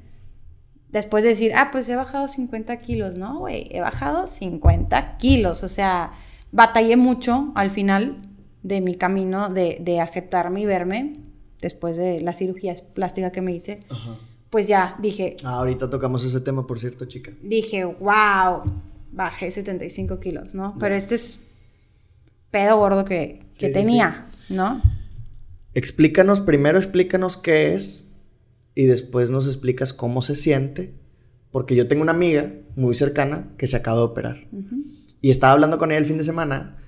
después de decir, ah, pues he bajado 50 kilos, ¿no, güey? He bajado 50 kilos, o sea, batallé mucho al final de mi camino de, de aceptarme y verme, después de la cirugía plástica que me hice. Pues ya dije. Ah, ahorita tocamos ese tema, por cierto, chica. Dije, wow, bajé 75 kilos, ¿no? Pero este es pedo gordo que, que tenía, ¿no? Explícanos, primero explícanos qué es y después nos explicas cómo se siente, porque yo tengo una amiga muy cercana que se acaba de operar. Y estaba hablando con ella el fin de semana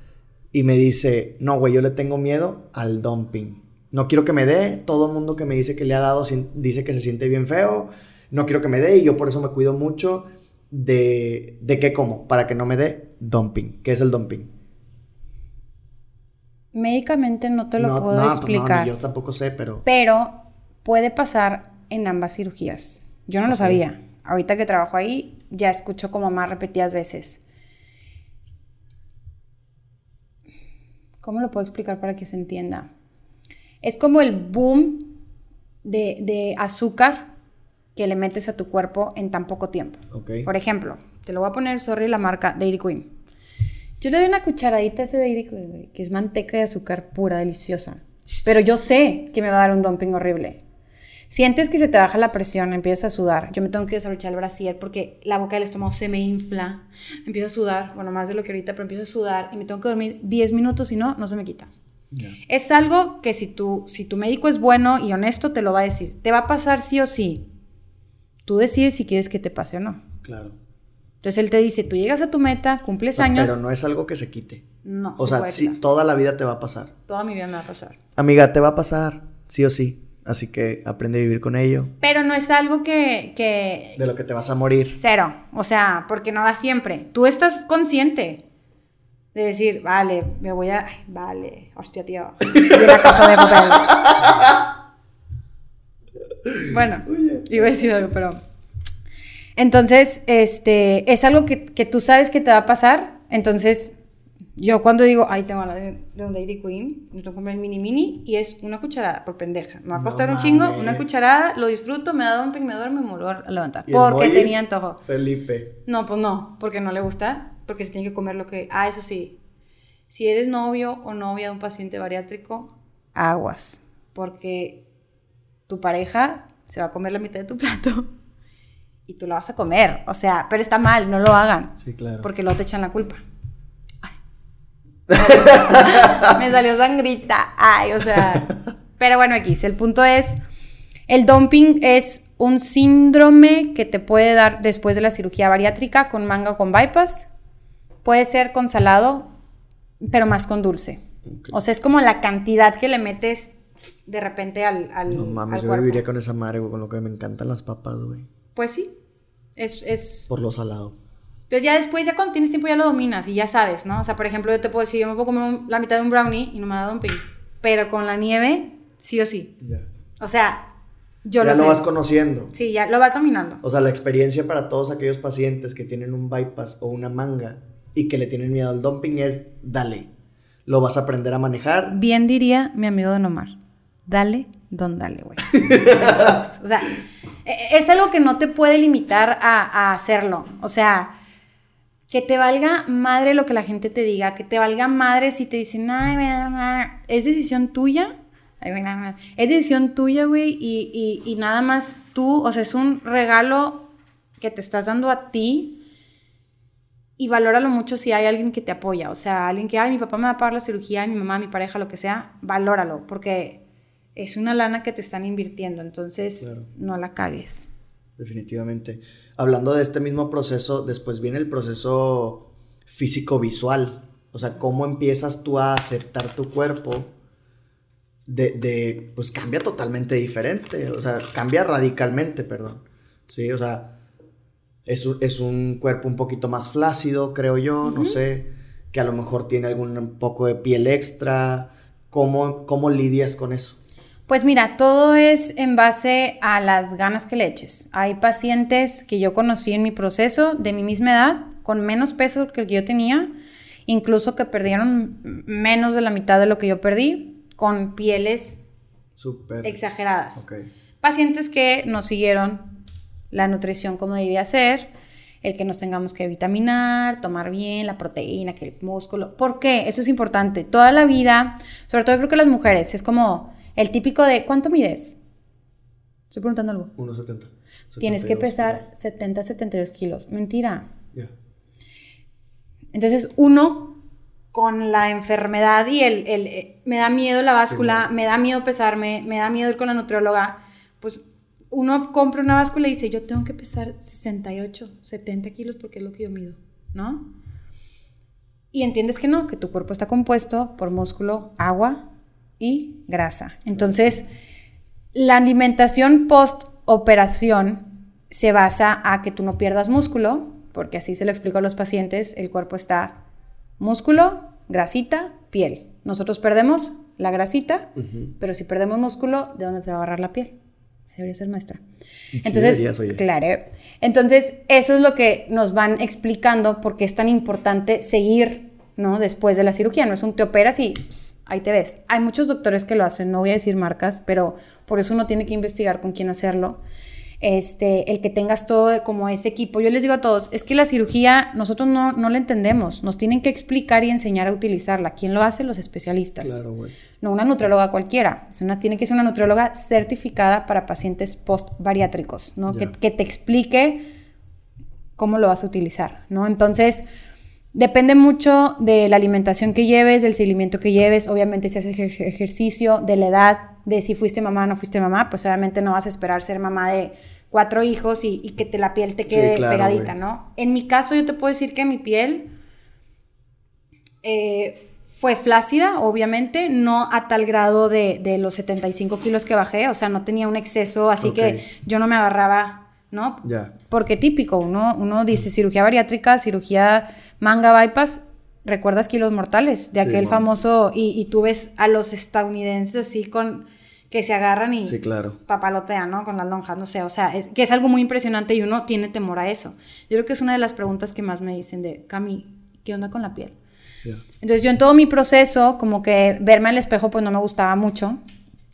y me dice, no, güey, yo le tengo miedo al dumping. No quiero que me dé, todo el mundo que me dice que le ha dado dice que se siente bien feo, no quiero que me dé y yo por eso me cuido mucho de, de qué como, para que no me dé dumping. ¿Qué es el dumping? Médicamente no te lo puedo pues explicar. yo tampoco sé, pero... Pero puede pasar en ambas cirugías. Yo no lo sabía. Ahorita que trabajo ahí, ya escucho como más repetidas veces. ¿Cómo lo puedo explicar para que se entienda? Es como el boom de, azúcar que le metes a tu cuerpo en tan poco tiempo. Por ejemplo, te lo voy a poner, sorry, la marca Dairy Queen. Yo le doy una cucharadita a ese Dairy Queen, que es manteca de azúcar pura, deliciosa. Pero yo sé que me va a dar un dumping horrible. Sientes que se te baja la presión, empiezas a sudar. Yo me tengo que desabrochar el brasier porque la boca del estómago se me infla. Empiezo a sudar, bueno, más de lo que ahorita, pero empiezo a sudar y me tengo que dormir 10 minutos y no, no se me quita. Es algo que si tu, si tu médico es bueno y honesto, te lo va a decir. Te va a pasar sí o sí. Tú decides si quieres que te pase o no. Claro. Entonces él te dice, tú llegas a tu meta, cumples años. Pero no es algo que se quite. No. O sea, sí, toda la vida te va a pasar. Toda mi vida me va a pasar. Amiga, te va a pasar, sí o sí. Así que aprende a vivir con ello. Pero no es algo que, que... De lo que te vas a morir. Cero. O sea, porque no da siempre. Tú estás consciente de decir, vale, me voy a... vale, hostia, tío. Y la caja de papel. bueno, iba a decir algo, pero... Entonces, este, es algo que, que tú sabes que te va a pasar. Entonces, yo cuando digo, ay, tengo la de, de Dairy Queen, me tengo que comprar el mini mini y es una cucharada por pendeja. Me va a costar un chingo, una cucharada, lo disfruto, me da un ping, me duerme, me vuelvo a levantar. Porque tenía antojo. Felipe. No, pues no, porque no le gusta, porque se tiene que comer lo que. Ah, eso sí. Si eres novio o novia de un paciente bariátrico, aguas. Porque tu pareja se va a comer la mitad de tu plato y tú la vas a comer. O sea, pero está mal, no lo hagan. Sí, claro. Porque luego te echan la culpa. me salió sangrita. Ay, o sea. Pero bueno, X, el punto es, el dumping es un síndrome que te puede dar después de la cirugía bariátrica con manga o con bypass. Puede ser con salado, pero más con dulce. O sea, es como la cantidad que le metes de repente al, al No mames, yo viviría con esa madre, con lo que me encantan las papas, güey. Pues sí. Es, es... Por lo salado. Entonces ya después, ya cuando tienes tiempo ya lo dominas y ya sabes, ¿no? O sea, por ejemplo, yo te puedo decir, yo me puedo comer la mitad de un brownie y no me da dumping. Pero con la nieve, sí o sí. Ya. O sea, yo ya lo, vas conociendo. Sí, ya lo vas dominando. O sea, la experiencia para todos aquellos pacientes que tienen un bypass o una manga y que le tienen miedo al dumping es, dale. Lo vas a aprender a manejar. Bien diría mi amigo Don Omar. Dale, don dale, güey. o sea, es algo que no te puede limitar a, hacerlo. O sea, que te valga madre lo que la gente te diga, que te valga madre si te dicen, ay, es decisión tuya. Es decisión tuya, güey, y, y, nada más tú, o sea, es un regalo que te estás dando a ti y valóralo mucho si hay alguien que te apoya, o sea, alguien que, ay, mi papá me va a pagar la cirugía, mi mamá, mi pareja, lo que sea, valóralo, porque es una lana que te están invirtiendo, entonces no la cagues. Definitivamente. Hablando de este mismo proceso, después viene el proceso físico-visual. O sea, cómo empiezas tú a aceptar tu cuerpo de, de, pues cambia totalmente diferente. O sea, cambia radicalmente, perdón. Sí, o sea, es un, es un cuerpo un poquito más flácido, creo yo, no sé, que a lo mejor tiene algún poco de piel extra. ¿Cómo, ¿Cómo lidias con eso? Pues mira, todo es en base a las ganas que le eches. Hay pacientes que yo conocí en mi proceso de mi misma edad, con menos peso que el que yo tenía, incluso que perdieron menos de la mitad de lo que yo perdí, con pieles exageradas. Pacientes que nos siguieron la nutrición como debía ser, el que nos tengamos que vitaminar, tomar bien la proteína, que el músculo. ¿Por qué? Eso es importante. Toda la vida, sobre todo creo que las mujeres, es como el típico de ¿cuánto mides? Estoy preguntando algo. 1,70. Tienes que pesar 70, 72 kilos. Mentira. Ya. Entonces, uno con la enfermedad y el, el, eh, me da miedo la báscula, me da miedo pesarme, me da miedo ir con la nutrióloga, pues uno compra una báscula y dice, yo tengo que pesar 68, 70 kilos porque es lo que yo mido, ¿no? Y entiendes que no, que tu cuerpo está compuesto por músculo, agua y grasa. Entonces, la alimentación post operación se basa a que tú no pierdas músculo, porque así se lo explico a los pacientes, el cuerpo está músculo, grasita, piel. Nosotros perdemos la grasita, pero si perdemos músculo, ¿de dónde se va a agarrar la piel? debería ser maestra. Entonces, claro. Entonces, eso es lo que nos van explicando porque es tan importante seguir, ¿no? Después de la cirugía. No es un te operas y ahí te ves. Hay muchos doctores que lo hacen, no voy a decir marcas, pero por eso uno tiene que investigar con quién hacerlo este, el que tengas todo como ese equipo. Yo les digo a todos, es que la cirugía nosotros no, no la entendemos, nos tienen que explicar y enseñar a utilizarla. ¿Quién lo hace? Los especialistas. Claro, güey. No una nutrióloga cualquiera, es una, tiene que ser una nutrióloga certificada para pacientes post-bariátricos, ¿no? Que, que, te explique cómo lo vas a utilizar, ¿no? Entonces... Depende mucho de la alimentación que lleves, del seguimiento que lleves, obviamente si haces ejercicio, de la edad, de si fuiste mamá o no fuiste mamá, pues obviamente no vas a esperar ser mamá de cuatro hijos y, que te, la piel te quede pegadita, ¿no? En mi caso yo te puedo decir que mi piel eh, fue flácida, obviamente, no a tal grado de, los 75 kilos que bajé, o sea, no tenía un exceso, así que yo no me agarraba, ¿no? Ya. Porque típico, uno, uno dice cirugía bariátrica, cirugía manga bypass, ¿recuerdas kilos mortales? De aquel famoso, y, y tú ves a los estadounidenses así con que se agarran y sí, claro. papalotean, ¿no? Con las lonjas, no sé, o sea, es, que es algo muy impresionante y uno tiene temor a eso. Yo creo que es una de las preguntas que más me dicen de, Cami, ¿qué onda con la piel? Entonces yo en todo mi proceso, como que verme al espejo, pues no me gustaba mucho.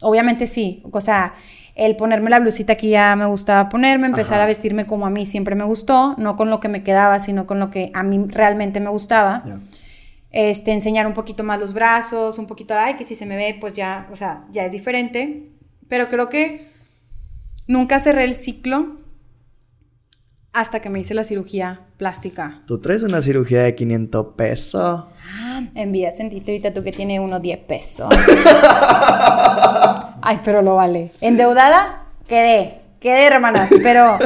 Obviamente sí, o sea, el ponerme la blusita que ya me gustaba ponerme, empezar a vestirme como a mí siempre me gustó, no con lo que me quedaba, sino con lo que a mí realmente me gustaba. Este, enseñar un poquito más los brazos, un poquito, ay, que si se me ve, pues ya, o sea, ya es diferente. Pero creo que nunca cerré el ciclo hasta que me hice la cirugía plástica. Tú traes una cirugía de 500 pesos. envía, sentiste ahorita tú que tiene unos 10 pesos. ay, pero lo vale. Endeudada, quedé, quedé, hermanas, pero...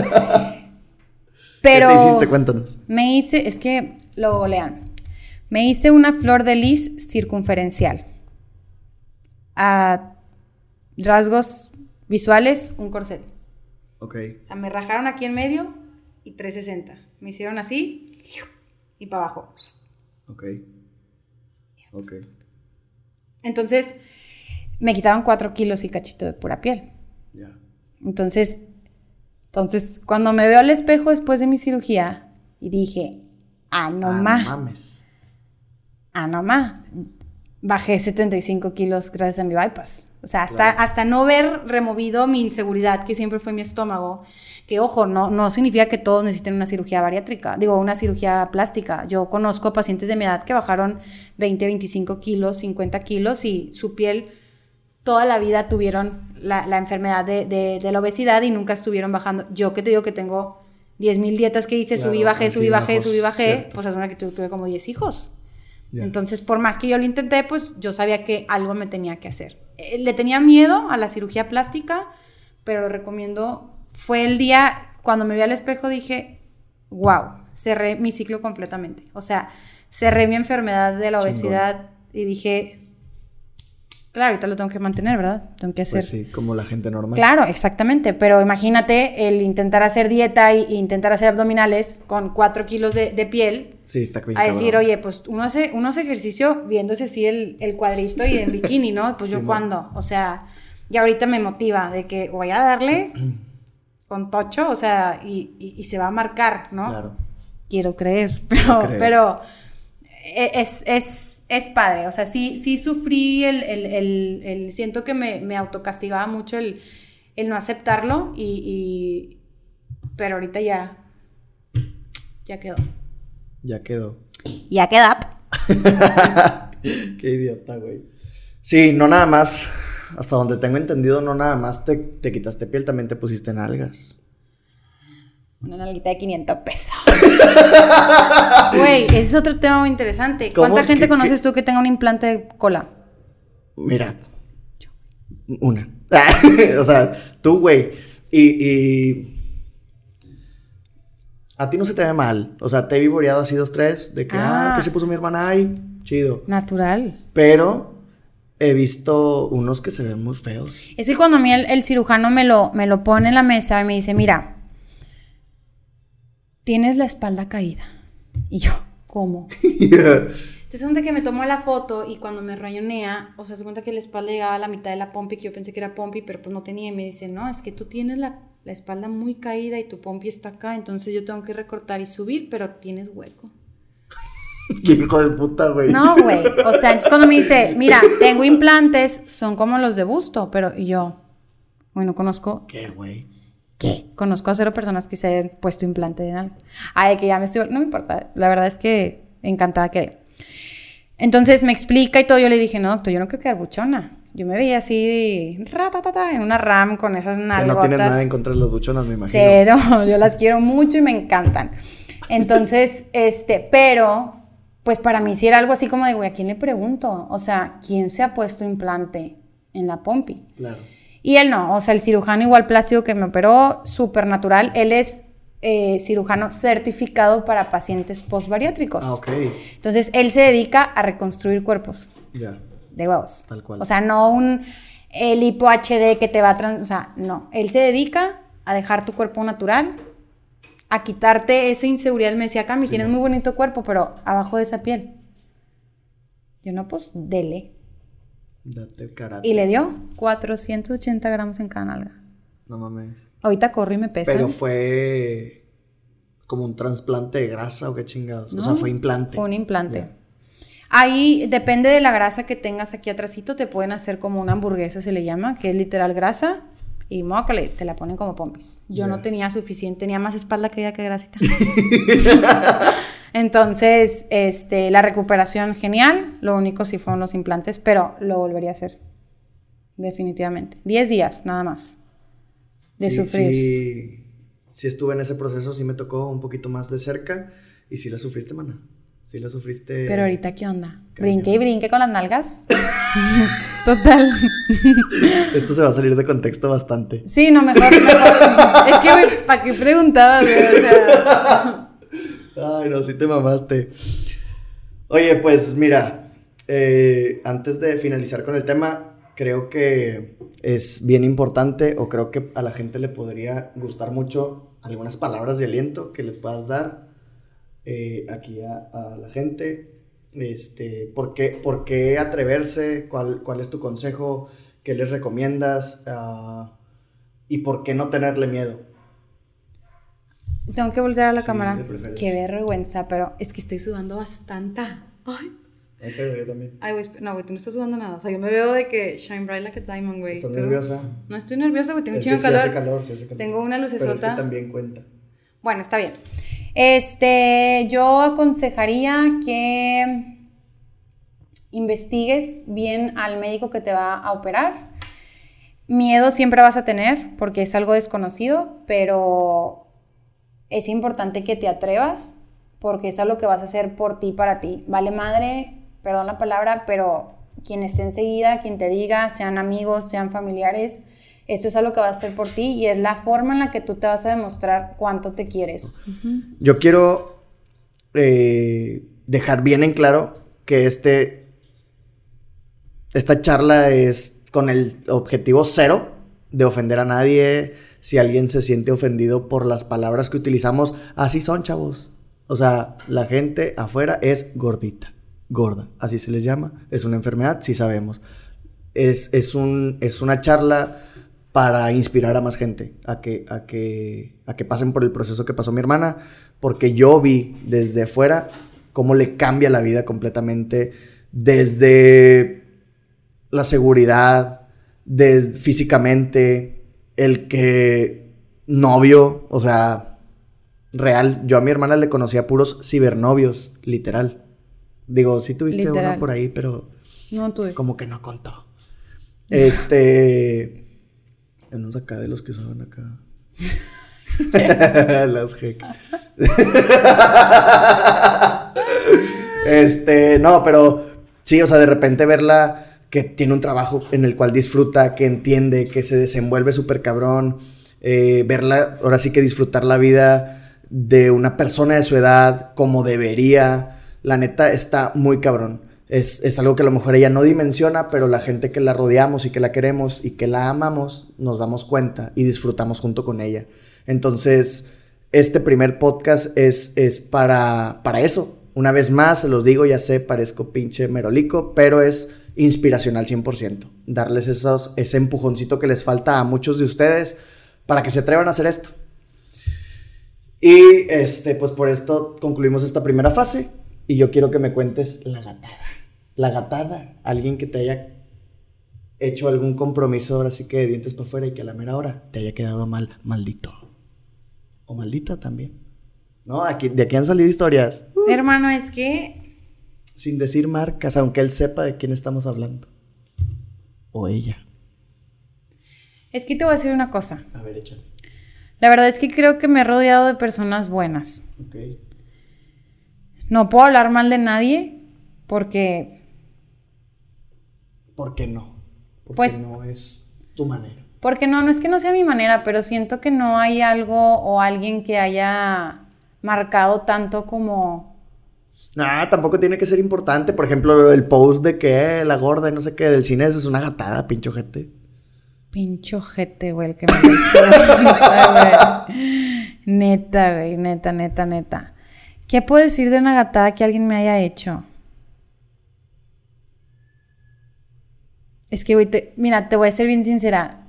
pero ¿Qué te hiciste? Cuéntanos. Me hice, es que lo lean. Me hice una flor de lis circunferencial. A rasgos visuales, un corset. Ok. O sea, me rajaron aquí en medio y 360. Me hicieron así y para abajo. Ok. Ok. Entonces, me quitaban 4 kilos y cachito de pura piel. Ya. Entonces, entonces, cuando me veo al espejo después de mi cirugía y dije, ah, no ah, mames ah, no más, bajé 75 kilos gracias a mi bypass. O sea, hasta, hasta no ver removido mi inseguridad, que siempre fue mi estómago, que ojo, no, no significa que todos necesiten una cirugía bariátrica, digo, una cirugía plástica. Yo conozco pacientes de mi edad que bajaron 20, 25 kilos, 50 kilos y su piel toda la vida tuvieron la, enfermedad de, la obesidad y nunca estuvieron bajando. Yo que te digo que tengo 10 mil dietas que hice, subí, bajé, subí, bajé, subí, bajé, pues es una que tuve como 10 hijos. Entonces, por más que yo lo intenté, pues yo sabía que algo me tenía que hacer. eh, le tenía miedo a la cirugía plástica, pero lo recomiendo. Fue el día, cuando me vi al espejo dije, wow, cerré mi ciclo completamente. O sea, cerré mi enfermedad de la obesidad y dije, Claro, ahorita lo tengo que mantener, ¿verdad? Tengo que hacer. Pues sí, como la gente normal. Claro, exactamente. Pero imagínate el intentar hacer dieta e intentar hacer abdominales con 4 kilos de, piel. Sí, está bien A decir, oye, pues uno hace, uno hace ejercicio viéndose así el, el cuadrito y en bikini, ¿no? Pues yo cuándo. O sea, y ahorita me motiva de que voy a darle con tocho, o sea, y, y, se va a marcar, ¿no? Claro. Quiero creer, pero, pero e, es, es es padre, o sea, sí, sí sufrí el, el, siento que me, me, autocastigaba mucho el, no aceptarlo y, pero ahorita ya, ya quedó. Ya quedó. Ya queda. Qué idiota, güey. Sí, no nada más, hasta donde tengo entendido, no nada más te, te quitaste piel, también te pusiste nalgas. Una nalguita de 500 pesos. Güey, ese es otro tema muy interesante. ¿Cuánta gente conoces tú que tenga un implante de cola? Mira. Una. o sea, tú, güey. Y, A ti no se te ve mal. O sea, te he vivoreado así dos, tres. De que, ah, que se puso mi hermana ahí. Chido. Natural. Pero he visto unos que se ven muy feos. Es que cuando a mí el, cirujano me lo, me lo pone en la mesa y me dice, mira, tienes la espalda caída. Y yo, ¿cómo? Entonces, donde que me tomó la foto y cuando me rayonea, o sea, se cuenta que la espalda llegaba a la mitad de la pompi, que yo pensé que era pompi, pero pues no tenía. Y me dice, no, es que tú tienes la, la espalda muy caída y tu pompi está acá, entonces yo tengo que recortar y subir, pero tienes hueco. ¿Qué hijo de puta, güey? No, güey. O sea, entonces cuando me dice, mira, tengo implantes, son como los de busto, pero yo, bueno, conozco. ¿Qué, güey? Conozco a cero personas que se hayan puesto implante de nalga. Ay, que ya me estoy... No me importa. La verdad es que encantada quedé. Entonces me explica y todo. Yo le dije, no, doctor, yo no quiero quedar buchona. Yo me veía así, ratatata, en una RAM con esas nalgas. no tienes nada en contra de las buchonas, me imagino. Cero. Yo las quiero mucho y me encantan. Entonces, este, pero, pues para mí sí era algo así como de, güey, ¿a quién le pregunto? O sea, ¿quién se ha puesto implante en la pompi? Claro. Y él no, o sea, el cirujano igual plástico que me operó, súper natural, él es eh, cirujano certificado para pacientes postbariátricos. Ah, ok. Entonces, él se dedica a reconstruir cuerpos. Ya. De huevos. Tal cual. O sea, no un el hipo HD que te va a trans... O sea, no. Él se dedica a dejar tu cuerpo natural, a quitarte esa inseguridad. Él me decía, Cami, tienes muy bonito cuerpo, pero abajo de esa piel. Yo no, pues, dele. Y le dio 480 gramos en cada nalga. No mames. Ahorita corro y me pesa. Pero fue como un trasplante de grasa o qué chingados. o sea, fue implante. Fue un implante. Ahí depende de la grasa que tengas aquí atrásito, te pueden hacer como una hamburguesa, se le llama, que es literal grasa. Y mócale, te la ponen como pompis. Yo no tenía suficiente, tenía más espalda que que grasita. Entonces, este, la recuperación genial, lo único sí fueron los implantes, pero lo volvería a hacer. Definitivamente. Diez días, nada más. De sufrir. Sí, sí estuve en ese proceso, sí me tocó un poquito más de cerca y sí la sufriste, mana. Sí la sufriste. Pero ahorita, ¿qué onda? Brinque y brinque con las nalgas. Total. Esto se va a salir de contexto bastante. Sí, no, mejor, mejor. es que, ¿para qué preguntabas? O sea... Ay, no, sí te mamaste. Oye, pues mira, eh, antes de finalizar con el tema, creo que es bien importante o creo que a la gente le podría gustar mucho algunas palabras de aliento que le puedas dar eh, aquí a, la gente. Este, ¿por, qué, ¿Por qué atreverse? ¿Cuál, ¿Cuál es tu consejo? ¿Qué les recomiendas? Ah, ¿Y por qué no tenerle miedo? Tengo que voltear a la cámara. Qué vergüenza, pero es que estoy sudando bastante. Ay. yo también. Ay, güey, no, güey, tú no estás sudando nada. O sea, yo me veo de que shine bright like a diamond, güey. ¿Estás nerviosa? No estoy nerviosa, güey, tengo un chingo de calor. hace calor, sí hace calor. Tengo una lucesota. Pero es que también cuenta. Bueno, está bien. Este, yo aconsejaría que investigues bien al médico que te va a operar. Miedo siempre vas a tener porque es algo desconocido, pero es importante que te atrevas porque es algo que vas a hacer por ti, para ti. Vale madre, perdón la palabra, pero quien esté enseguida, quien te diga, sean amigos, sean familiares, esto es algo que va a hacer por ti y es la forma en la que tú te vas a demostrar cuánto te quieres. Yo quiero eh, dejar bien en claro que este, esta charla es con el objetivo cero de ofender a nadie. Si alguien se siente ofendido por las palabras que utilizamos, así son, chavos. O sea, la gente afuera es gordita, gorda, así se les llama. Es una enfermedad, sí sabemos. Es, es, un, es una charla para inspirar a más gente a que, a, que, a que pasen por el proceso que pasó mi hermana, porque yo vi desde fuera cómo le cambia la vida completamente, desde la seguridad, desde físicamente, el que novio, o sea, real, yo a mi hermana le conocía puros cibernovios, literal. Digo, sí tuviste uno por ahí, pero... No tuve. Como que no contó. Este... Unos acá de los que usaban acá. Las GEC. este, no, pero sí, o sea, de repente verla que tiene un trabajo en el cual disfruta, que entiende, que se desenvuelve súper cabrón. Eh, verla, ahora sí que disfrutar la vida de una persona de su edad como debería. La neta está muy cabrón es, algo que a lo mejor ella no dimensiona, pero la gente que la rodeamos y que la queremos y que la amamos, nos damos cuenta y disfrutamos junto con ella. Entonces, este primer podcast es, es para, para eso. Una vez más, se los digo, ya sé, parezco pinche merolico, pero es inspiracional 100%. Darles ese empujoncito que les falta a muchos de ustedes para que se atrevan a hacer esto. Y este, pues por esto concluimos esta primera fase y yo quiero que me cuentes la gatada la gatada, alguien que te haya hecho algún compromiso ahora sí que de dientes para afuera y que a la mera hora te haya quedado mal, maldito. O maldita también. No, aquí, de aquí han salido historias. Hermano, es que... Sin decir marcas, aunque él sepa de quién estamos hablando. O ella. Es que te voy a decir una cosa. A ver, échale. La verdad es que creo que me he rodeado de personas buenas. Ok. No puedo hablar mal de nadie porque ¿Por qué no? Porque pues, no es tu manera. Porque no, no es que no sea mi manera, pero siento que no hay algo o alguien que haya marcado tanto como... Ah, tampoco tiene que ser importante. Por ejemplo, el post de que eh, la gorda y no sé qué del cine es una gatada, pincho jete. Pincho jete, güey, el que me hizo. neta, güey, neta, neta, neta. ¿Qué puedo decir de una gatada que alguien me haya hecho? Es que, güey, mira, te voy a ser bien sincera.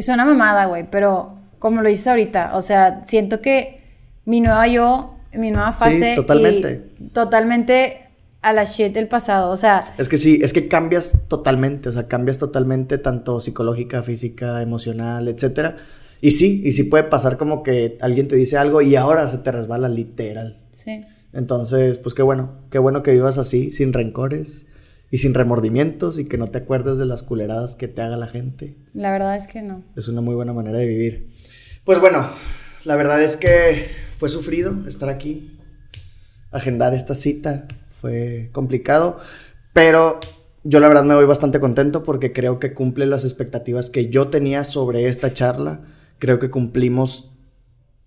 Suena mamada, güey, pero como lo dices ahorita, o sea, siento que mi nueva yo, mi nueva fase. Sí, totalmente. totalmente a la shit del pasado, o sea. Es que sí, es que cambias totalmente, o sea, cambias totalmente tanto psicológica, física, emocional, etcétera. Y sí, y sí puede pasar como que alguien te dice algo y ahora se te resbala literal. Sí. Entonces, pues qué bueno, qué bueno que vivas así, sin rencores y sin remordimientos y que no te acuerdes de las culeradas que te haga la gente. La verdad es que no. Es una muy buena manera de vivir. Pues bueno, la verdad es que fue sufrido estar aquí. Agendar esta cita fue complicado, pero yo la verdad me voy bastante contento porque creo que cumple las expectativas que yo tenía sobre esta charla. Creo que cumplimos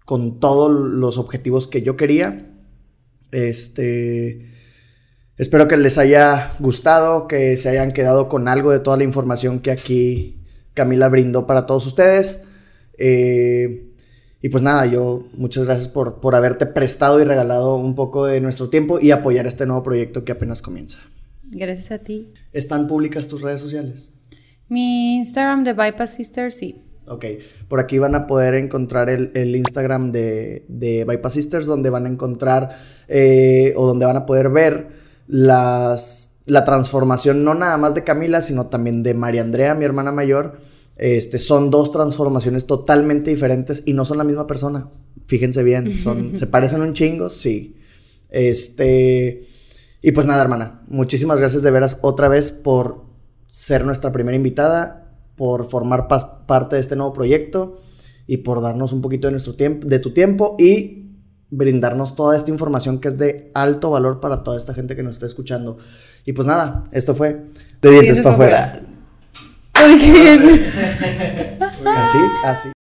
con todos los objetivos que yo quería. Este Espero que les haya gustado, que se hayan quedado con algo de toda la información que aquí Camila brindó para todos ustedes. Eh, y pues nada, yo muchas gracias por, por haberte prestado y regalado un poco de nuestro tiempo y apoyar este nuevo proyecto que apenas comienza. Gracias a ti. ¿Están públicas tus redes sociales? Mi Instagram de Bypass Sister, sí. Ok, por aquí van a poder encontrar el, Instagram de, de, Bypass Sisters, donde van a encontrar eh, o donde van a poder ver las, la transformación no nada más de Camila, sino también de María Andrea, mi hermana mayor. Este, son dos transformaciones totalmente diferentes y no son la misma persona. Fíjense bien, son, ¿se parecen un chingo? Sí. Este, y pues nada, hermana, muchísimas gracias de veras otra vez por ser nuestra primera invitada, por formar parte de este nuevo proyecto y por darnos un poquito de nuestro tiempo, de tu tiempo y brindarnos toda esta información que es de alto valor para toda esta gente que nos está escuchando. Y pues nada, esto fue De Dientes para afuera. Uy, qué bien. Así, así.